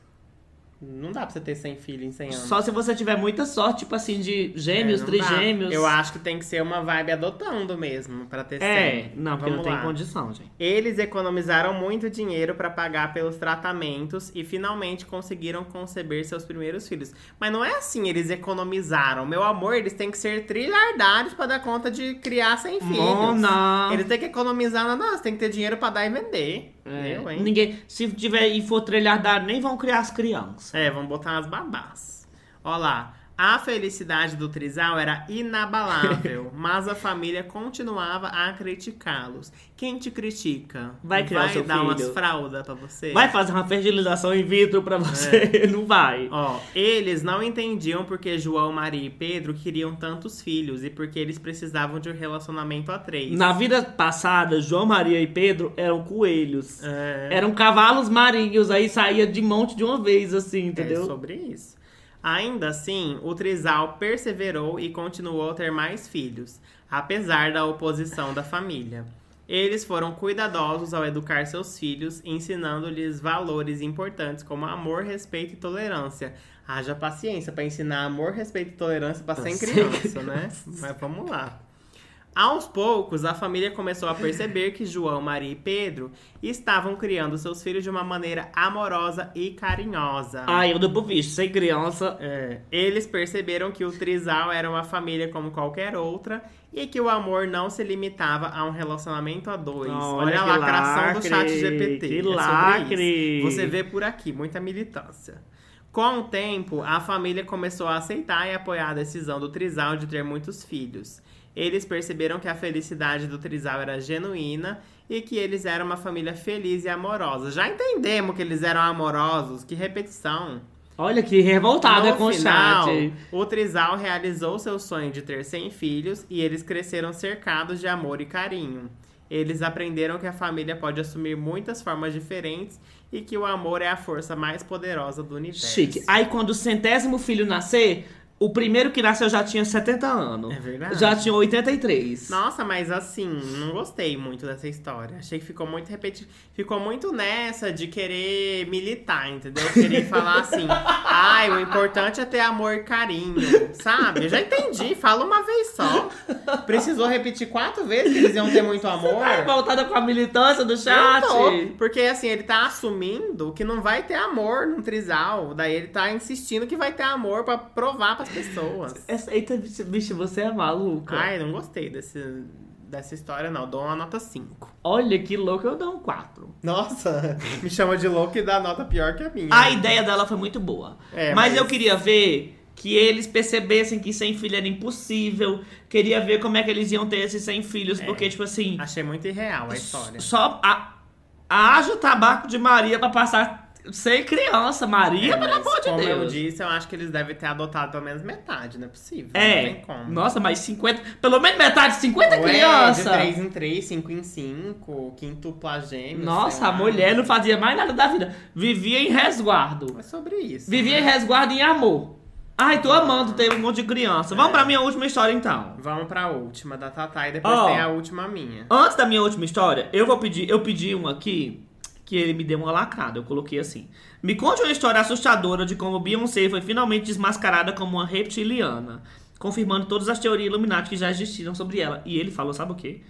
Não dá pra você ter 100 filhos em 100 anos. só se você tiver muita sorte, tipo assim, de gêmeos, É, não dá. trigêmeos. Eu acho que tem que ser uma vibe adotando mesmo, pra ter 100. É, não, porque Vamos não tem lá. condição, gente. Eles economizaram muito dinheiro para pagar pelos tratamentos e finalmente conseguiram conceber seus primeiros filhos. Mas não é assim, eles economizaram. Meu amor, eles têm que ser trilhardários para dar conta de criar 100 filhos. Mona. Eles têm que economizar na nossa, tem que ter dinheiro para dar e vender. É, Eu, hein? ninguém, se tiver e for trilhardado, nem vão criar as crianças. É, vamos botar umas babás. Ó lá. A felicidade do trisal era inabalável, [LAUGHS] mas a família continuava a criticá-los. Quem te critica? Vai criar o seu dar umas filho. fraldas pra você? Vai fazer uma fertilização in vitro pra você, [LAUGHS] não vai. Ó, eles não entendiam porque João, Maria e Pedro queriam tantos filhos e porque eles precisavam de um relacionamento a três. Na vida passada, João, Maria e Pedro eram coelhos. É, Eram cavalos marinhos, aí saía de monte de uma vez, assim, entendeu? É sobre isso. Ainda assim, o trisal perseverou e continuou a ter mais filhos, apesar da oposição da família. Eles foram cuidadosos ao educar seus filhos, ensinando-lhes valores importantes como amor, respeito e tolerância. Haja paciência para ensinar amor, respeito e tolerância para 100 100 crianças, né? Mas vamos lá. Aos poucos, a família começou a perceber que João, Maria e Pedro estavam criando seus filhos de uma maneira amorosa e carinhosa. Ah, eu dou bicho, sem criança. É, eles perceberam que o trisal era uma família como qualquer outra e que o amor não se limitava a um relacionamento a dois. Olha Olha, a que lacração do lacre, chat GPT. que é lacre. Você vê por aqui, muita militância. Com o tempo, a família começou a aceitar e apoiar a decisão do Trizal de ter muitos filhos. Eles perceberam que a felicidade do Trizal era genuína e que eles eram uma família feliz e amorosa. Já entendemos que eles eram amorosos, que repetição. Olha que revoltada no com o final, chat. o Trizal realizou seu sonho de ter 100 filhos e eles cresceram cercados de amor e carinho. Eles aprenderam que a família pode assumir muitas formas diferentes e que o amor é a força mais poderosa do universo. Chique. Aí quando o centésimo filho nascer, o primeiro que nasceu já tinha 70 anos. É verdade. Já tinha 83. Nossa, mas assim, não gostei muito dessa história. Achei que ficou muito repetitivo. Ficou muito nessa de querer militar, entendeu? Querer falar assim, ai, o importante é ter amor e carinho, sabe? Eu já entendi, fala uma vez só. Precisou repetir quatro vezes que eles iam ter muito amor. Tá voltada com a militância do chat. tô, porque assim, ele tá assumindo que não vai ter amor num trisal. Daí ele tá insistindo que vai ter amor pra provar pras pessoas. Eita, bicho, você é maluca. Ai, não gostei desse, dessa história, não. Dou uma nota 5. Olha que louco, eu dou um 4. Nossa, [LAUGHS] me chama de louco e dá nota pior que a minha. A ideia dela foi muito boa. É, mas, mas- eu queria ver que eles percebessem que sem filho era impossível. Queria ver como é que eles iam ter esses 100 filhos, porque, tipo assim, Achei muito irreal a história. só a, haja o tabaco de Maria pra passar sem criança. Maria, É, pelo amor de como eu Deus. disse, eu acho que eles devem ter adotado pelo menos metade, não é possível. Não É, tem como. nossa, mas 50, pelo menos metade, 50 Ou é crianças. de 3 em 3, 5 em 5, quintupla gêmeos. Nossa, a mulher não fazia mais nada da vida. Vivia em resguardo. É sobre isso. Vivia em né? resguardo e em amor. Ai, tô amando ter um monte de criança. Vamos pra minha última história então. Vamos pra última da Tatá e depois Ó. tem a última minha. Antes da minha última história, eu vou pedir, eu pedi um aqui que ele me deu uma lacrada. Eu coloquei assim: Me conte uma história assustadora de como Beyoncé foi finalmente desmascarada como uma reptiliana, confirmando todas as teorias Illuminati que já existiram sobre ela. E ele falou, sabe o quê?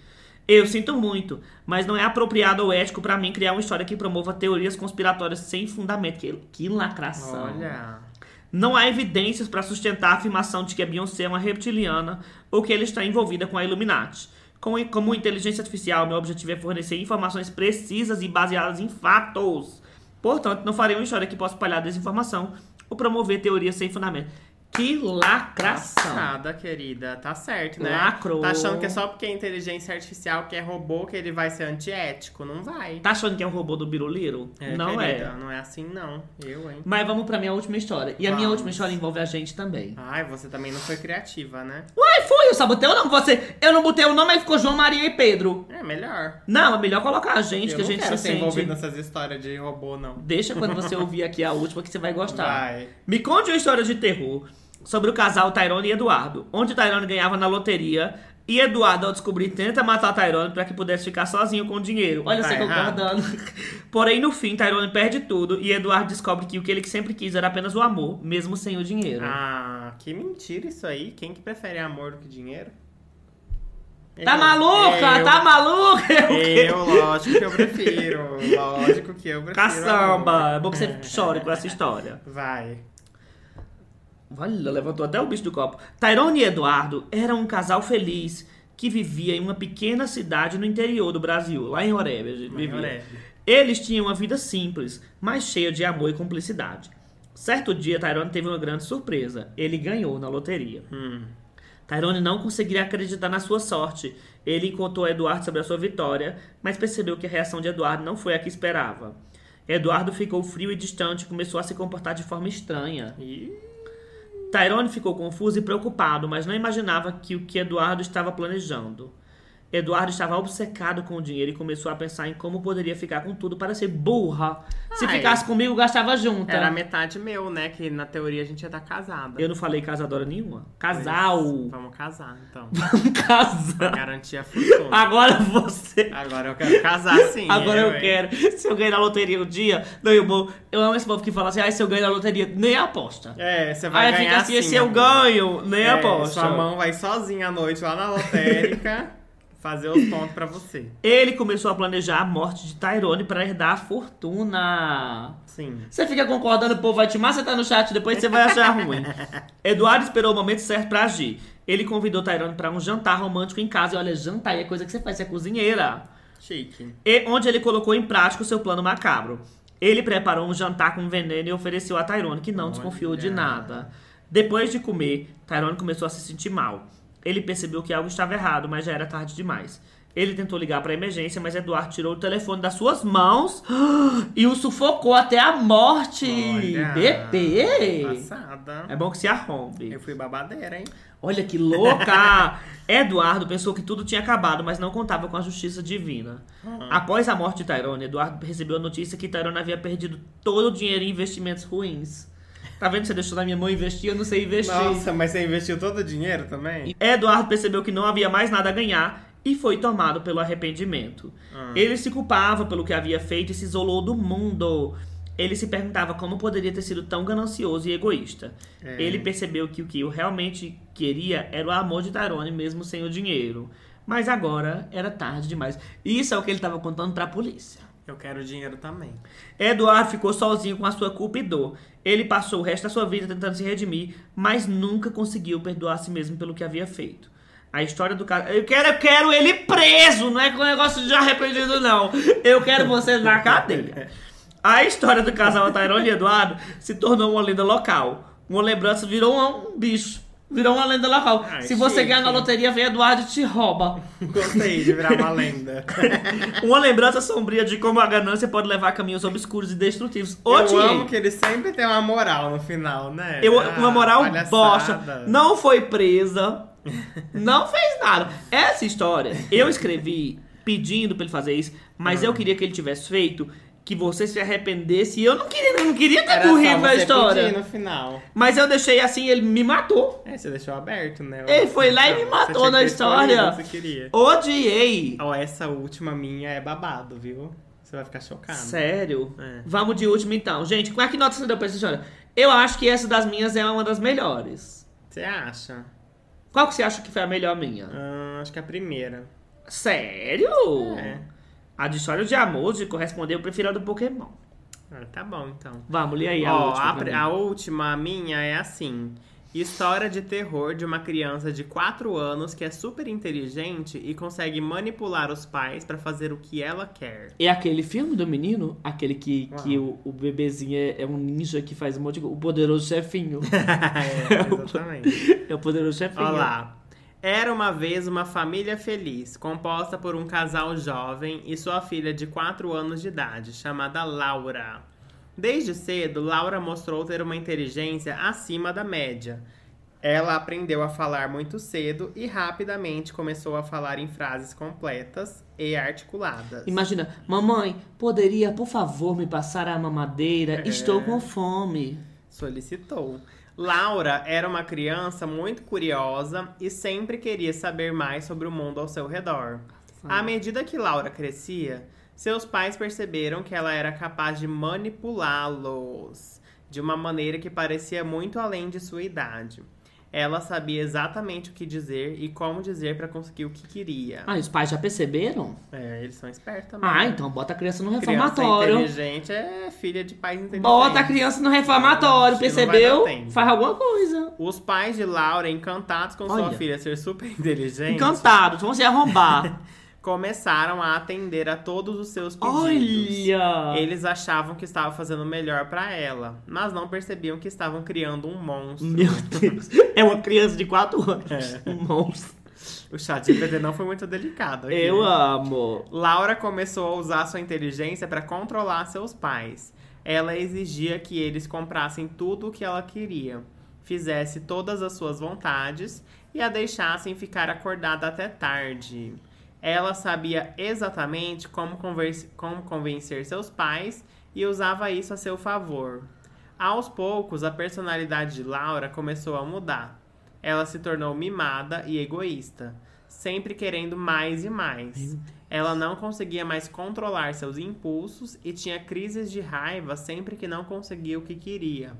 Eu sinto muito, mas não é apropriado ou ético pra mim criar uma história que promova teorias conspiratórias sem fundamento. Que, que lacração. Olha. Não há evidências para sustentar a afirmação de que a Beyoncé é uma reptiliana ou que ela está envolvida com a Illuminati. Como, como inteligência artificial, meu objetivo é fornecer informações precisas e baseadas em fatos. Portanto, não farei uma história que possa espalhar desinformação ou promover teorias sem fundamento. Que lacração! Passada, querida. Tá certo, né? Lacrou. Tá achando que é só porque é inteligência artificial, que é robô, que ele vai ser antiético? Não vai. Tá achando que é um robô do Biruliro? É, não querida, é. Não é assim, não. Eu, hein? Mas vamos pra minha última história. E a minha Vamos. última história envolve a gente também. Ai, você também não foi criativa, né? Uai, foi, eu sabotei o nome. Você, eu não botei o nome, aí ficou João Maria e Pedro. É melhor. Não, é melhor colocar a gente, eu que a gente quero se ser sente. envolvido nessas histórias de robô, não. Deixa quando você ouvir aqui a última que você vai gostar. Vai. Me conte uma história de terror sobre o casal Tyrone e Eduardo, onde Tyrone ganhava na loteria e Eduardo, ao descobrir, tenta matar Tyrone para que pudesse ficar sozinho com o dinheiro. Olha, Tá você concordando. [LAUGHS] Porém, no fim, Tyrone perde tudo e Eduardo descobre que o que ele sempre quis era apenas o amor, mesmo sem o dinheiro. Ah, que mentira isso aí. Quem que prefere amor do que dinheiro? tá Eu. maluca? Eu. Tá maluca? Eu lógico que eu prefiro. [LAUGHS] Lógico que eu prefiro. Caçamba! amor. É bom que você chore com essa história. Vai. Olha, levantou até o bicho do copo. Tyrone e Eduardo eram um casal feliz que vivia em uma pequena cidade no interior do Brasil, lá em Oreb. a gente vivia. Oreb. Eles tinham uma vida simples, mas cheia de amor e cumplicidade. Certo dia, Tyrone teve uma grande surpresa. Ele ganhou na loteria. Hum. Tyrone não conseguiria acreditar na sua sorte. Ele contou a Eduardo sobre a sua vitória, mas percebeu que a reação de Eduardo não foi a que esperava. Eduardo ficou frio e distante e começou a se comportar de forma estranha. Ih, Tyrone ficou confuso e preocupado, mas não imaginava que o que Eduardo estava planejando. Eduardo estava obcecado com o dinheiro e começou a pensar em como poderia ficar com tudo para ser burra. Se Ai. ficasse comigo, gastava junto. Era metade meu, né? Que na teoria a gente ia estar casada. Eu não falei casadora nenhuma. Casal. Vamos casar, então. [LAUGHS] Vamos casar. Garantir a fortuna. Agora você. Agora eu quero casar sim. Agora eu hein? quero. Se eu ganhar na loteria um dia, não, eu, vou- eu amo esse povo que fala assim: ah, se eu ganhar na loteria, nem aposta. É, você vai Aí ganhar fica assim: assim, se eu ganho, nem É, aposta. Sua mão vai sozinha à noite lá na [LAUGHS] lotérica fazer os pontos pra você. Ele começou a planejar a morte de Tyrone para herdar a fortuna. Sim. Você fica concordando, o povo vai te macetar no chat, depois você vai achar ruim. [LAUGHS] Eduardo esperou o momento certo para agir. Ele convidou Tyrone para um jantar romântico em casa. E olha, jantar é coisa que você faz, você é cozinheira. Chique. E onde ele colocou em prática o seu plano macabro. Ele preparou um jantar com veneno e ofereceu a Tyrone, que não desconfiou de Olha. nada. Depois de comer, Tyrone começou a se sentir mal. Ele percebeu que algo estava errado, mas já era tarde demais. Ele tentou ligar para a emergência, mas Eduardo tirou o telefone das suas mãos [GASPS] e o sufocou até a morte. Olha, Bebê! Passada. É bom que se arrombe. Eu fui babadeira, hein? Olha que louca! [LAUGHS] Eduardo pensou que tudo tinha acabado, mas não contava com a justiça divina. Após a morte de Tyrone, Eduardo recebeu a notícia que Tyrone havia perdido todo o dinheiro em investimentos ruins. Tá vendo? Você deixou na minha mão investir, eu não sei investir. Nossa, mas você investiu todo o dinheiro também? Eduardo percebeu que não havia mais nada a ganhar e foi tomado pelo arrependimento. Ah. Ele se culpava pelo que havia feito e se isolou do mundo. Ele se perguntava como poderia ter sido tão ganancioso e egoísta. É. Ele percebeu que o que eu realmente queria era o amor de Tyrone, mesmo sem o dinheiro. Mas agora era tarde demais. Isso é o que ele estava contando pra polícia. Eu quero dinheiro também. Eduardo ficou sozinho com a sua culpa e dor. Ele passou o resto da sua vida tentando se redimir, mas nunca conseguiu perdoar a si mesmo pelo que havia feito. A história do caso. Eu quero, eu quero ele preso, não é com negócio de arrependido, não. Eu quero você na [LAUGHS] cadeia. A história do casal Tyrone e Eduardo se tornou uma lenda local. Uma lembrança virou um bicho. Virou uma lenda local. Ai, Se você chique. ganhar na loteria, vem Eduardo e te rouba. Gostei de virar uma lenda. [LAUGHS] Uma lembrança sombria de como a ganância pode levar a caminhos obscuros e destrutivos. Eu Odiei. amo que ele sempre tem uma moral no final, né? Eu, Ah, uma moral palhaçada. bosta. Não foi presa. [LAUGHS] não fez nada. Essa história, eu escrevi pedindo pra ele fazer isso, mas Ah. eu queria que ele tivesse feito que você se arrependesse. E eu não queria, eu não queria ter Era morrido na história. pedir no final. Mas eu deixei assim, ele me matou. É, você deixou aberto, né? Ele foi lá e me matou na história. que Você queria. Odiei. Ó, essa última minha é babado, viu? Você vai ficar chocado. Sério? É. Vamos de último então. Gente, qual é que nota você deu pra essa história? Eu acho que essa das minhas é uma das melhores. Você acha? Qual que você acha que foi a melhor minha? Ah, acho que a primeira. Sério? É. A de amor, de corresponder, eu prefiro a do Pokémon. Ah, tá bom, então. Vamos, lê aí a Ó, última. a, pra mim. a última minha é assim. História de terror de uma criança de 4 anos que é super inteligente e consegue manipular os pais pra fazer o que ela quer. É aquele filme do menino? Aquele que, que o, o bebezinho é, é um ninja que faz um monte de coisa. O poderoso chefinho. [LAUGHS] é, [LAUGHS] exatamente. [LAUGHS] é o poderoso chefinho. Olha lá. Era uma vez uma família feliz, composta por um casal jovem e sua filha de 4 anos de idade, chamada Laura. Desde cedo, Laura mostrou ter uma inteligência acima da média. Ela aprendeu a falar muito cedo e rapidamente começou a falar em frases completas e articuladas. Imagina, mamãe, poderia, por favor, me passar a mamadeira? É. Estou com fome. solicitou. Laura era uma criança muito curiosa e sempre queria saber mais sobre o mundo ao seu redor. À medida que Laura crescia, seus pais perceberam que ela era capaz de manipulá-los de uma maneira que parecia muito além de sua idade. Ela sabia exatamente o que dizer e como dizer para conseguir o que queria. Ah, e os pais já perceberam? É, eles são espertos também. Ah, né? então bota a criança no Criança reformatório. inteligente é filha de pais inteligentes. Bota a criança no reformatório, vai percebeu? Faz alguma coisa. Os pais de Laura, encantados com sua Olha. filha ser super inteligente, Encantados, vão se arrombar. [LAUGHS] começaram a atender a todos os seus pedidos. Olha! Eles achavam que estavam fazendo melhor pra ela, mas não percebiam que estavam criando um monstro. Meu Deus. [LAUGHS] É uma criança de 4 anos. É. Um monstro. O chat GPT não foi muito delicado. aqui, Eu né? amo. Laura começou a usar sua inteligência para controlar seus pais. Ela exigia que eles comprassem tudo o que ela queria, fizesse todas as suas vontades e a deixassem ficar acordada até tarde. Ela sabia exatamente como, converse- como convencer seus pais e usava isso a seu favor. Aos poucos, a personalidade de Laura começou a mudar. Ela se tornou mimada e egoísta, sempre querendo mais e mais. Ela não conseguia mais controlar seus impulsos e tinha crises de raiva sempre que não conseguia o que queria.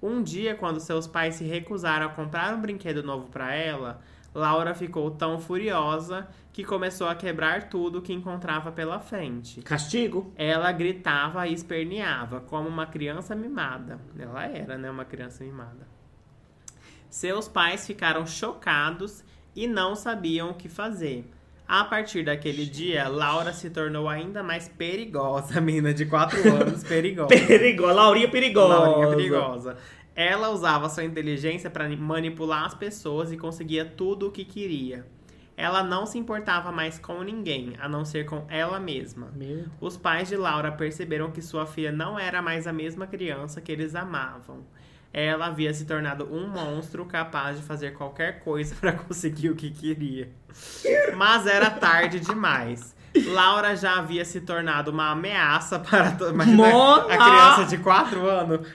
Um dia, quando seus pais se recusaram a comprar um brinquedo novo para ela, Laura ficou tão furiosa que começou a quebrar tudo que encontrava pela frente. Castigo? Ela gritava e esperneava, como uma criança mimada. Ela era, né, uma criança mimada. Seus pais ficaram chocados e não sabiam o que fazer. A partir daquele dia, Laura se tornou ainda mais perigosa. Menina de 4 anos, [LAUGHS] perigosa. Perigosa, Laurinha perigosa. Laurinha perigosa. Ela usava sua inteligência para manipular as pessoas e conseguia tudo o que queria. Ela não se importava mais com ninguém, a não ser com ela mesma. Meu Os pais de Laura perceberam que sua filha não era mais a mesma criança que eles amavam. Ela havia se tornado um monstro capaz de fazer qualquer coisa [LAUGHS] para conseguir o que queria. Mas era tarde demais. Laura já havia se tornado uma ameaça para to- Imagina Mona! a criança de 4 anos.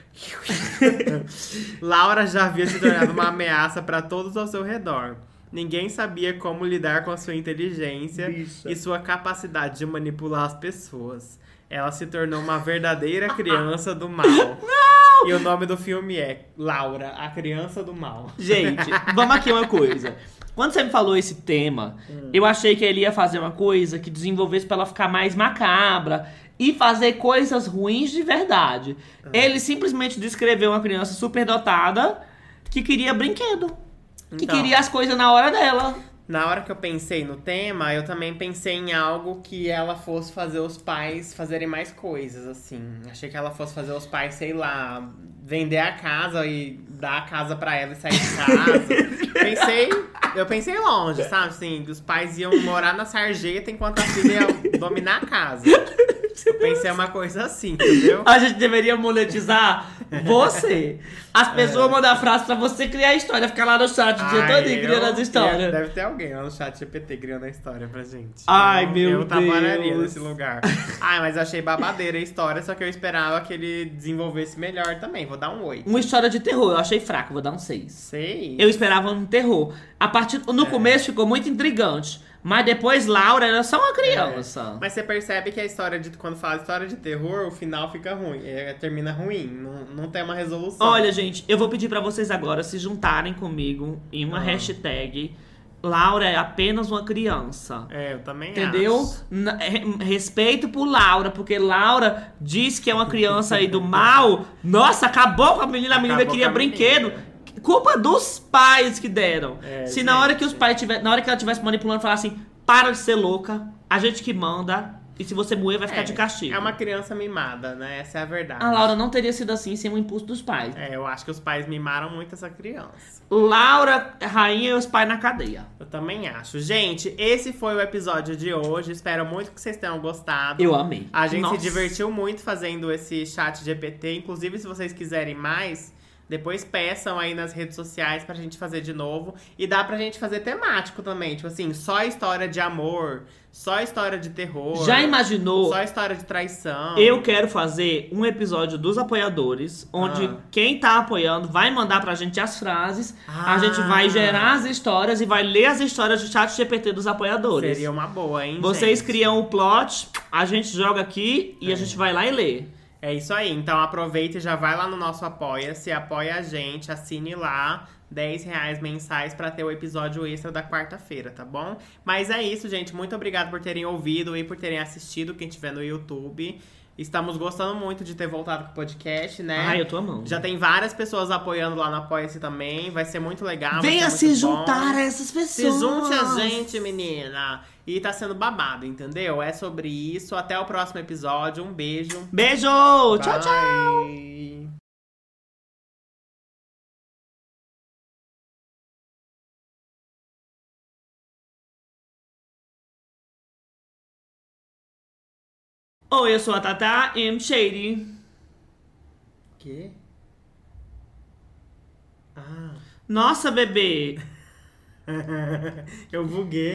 [LAUGHS] Laura já havia se tornado uma ameaça para todos ao seu redor. Ninguém sabia como lidar com a sua inteligência Bicha. e sua capacidade de manipular as pessoas. Ela se tornou uma verdadeira [LAUGHS] criança do mal. E o nome do filme é Laura, a criança do mal. Gente, vamos aqui uma coisa. Quando você me falou esse tema, eu achei que ele ia fazer uma coisa que desenvolvesse pra ela ficar mais macabra e fazer coisas ruins de verdade. Ele simplesmente descreveu uma criança superdotada que queria brinquedo. Que Então. queria as coisas na hora dela. Na hora que eu pensei no tema, eu também pensei em algo que ela fosse fazer os pais fazerem mais coisas, assim. Achei que ela fosse fazer os pais, sei lá, vender a casa e dar a casa pra ela e sair de casa. [LAUGHS] pensei, eu pensei longe, sabe? Assim, que os pais iam morar na sarjeta enquanto a filha ia dominar a casa. Eu pensei uma coisa assim, entendeu? A gente deveria monetizar você. As pessoas mandam a frase pra você criar a história, ficar lá no chat o dia todo criando eu- as histórias. Deve ter alguém lá no chat GPT criando a história pra gente. Ai, eu, meu Eu Deus. nesse lugar. Ai, mas eu achei babadeira a história, só que eu esperava que ele desenvolvesse melhor também. Vou dar um 8. Uma história de terror, eu achei fraco, vou dar um 6. Sei. Eu esperava um terror. A partir no começo ficou muito intrigante, mas depois Laura era só uma criança. Mas você percebe que a história de. Quando fala história de terror, o final fica ruim. É, termina ruim. Não, não tem uma resolução. Olha, gente, eu vou pedir pra vocês agora se juntarem comigo em uma Ah. hashtag Laura é apenas uma criança. É, eu também Entendeu? acho. Respeito por Laura, porque Laura diz que é uma [LAUGHS] criança aí do mal. Nossa, acabou com a menina, a menina Acabou queria brinquedo. menina. Culpa dos pais que deram. É, Se na hora que os pais tiver, na hora que ela estivesse manipulando, falar assim: para de ser louca, a gente que manda, e se você morrer, vai ficar É, de castigo. É uma criança mimada, né? Essa é a verdade. A Laura não teria sido assim sem o impulso dos pais. É, eu acho que os pais mimaram muito essa criança. Laura, rainha e os pais na cadeia. Eu também acho. Gente, esse foi o episódio de hoje. Espero muito que vocês tenham gostado. Eu amei. A gente Nossa. se divertiu muito fazendo esse chat GPT. Inclusive, se vocês quiserem mais, depois peçam aí nas redes sociais pra gente fazer de novo. E dá pra gente fazer temático também. Tipo assim, só história de amor, só história de terror. Já imaginou? Só história de traição. Eu quero fazer um episódio dos apoiadores, onde Ah. quem tá apoiando vai mandar pra gente as frases, a Ah. gente vai gerar as histórias e vai ler as histórias do chat GPT dos apoiadores. Seria uma boa, hein? Vocês gente? criam o plot, a gente joga aqui e a gente vai lá e lê. É isso aí. Então aproveita e já vai lá no nosso Apoia-se, apoia a gente, assine lá. 10 reais mensais pra ter o episódio extra da quarta-feira, tá bom? Mas é isso, gente. Muito obrigado por terem ouvido e por terem assistido, quem estiver no YouTube. Estamos gostando muito de ter voltado com o podcast, né? Ai, eu tô amando. Já tem várias pessoas apoiando lá no Apoia-se também. Vai ser muito legal. Venha se muito bom. juntar a essas pessoas. Se junte a gente, menina. E tá sendo babado, entendeu? É sobre isso. Até o próximo episódio. Um beijo. Beijo! Tchau, tchau! Bye. Oi, eu sou a Tata M. Shady. Quê? Ah. Nossa, bebê! [LAUGHS] Eu buguei.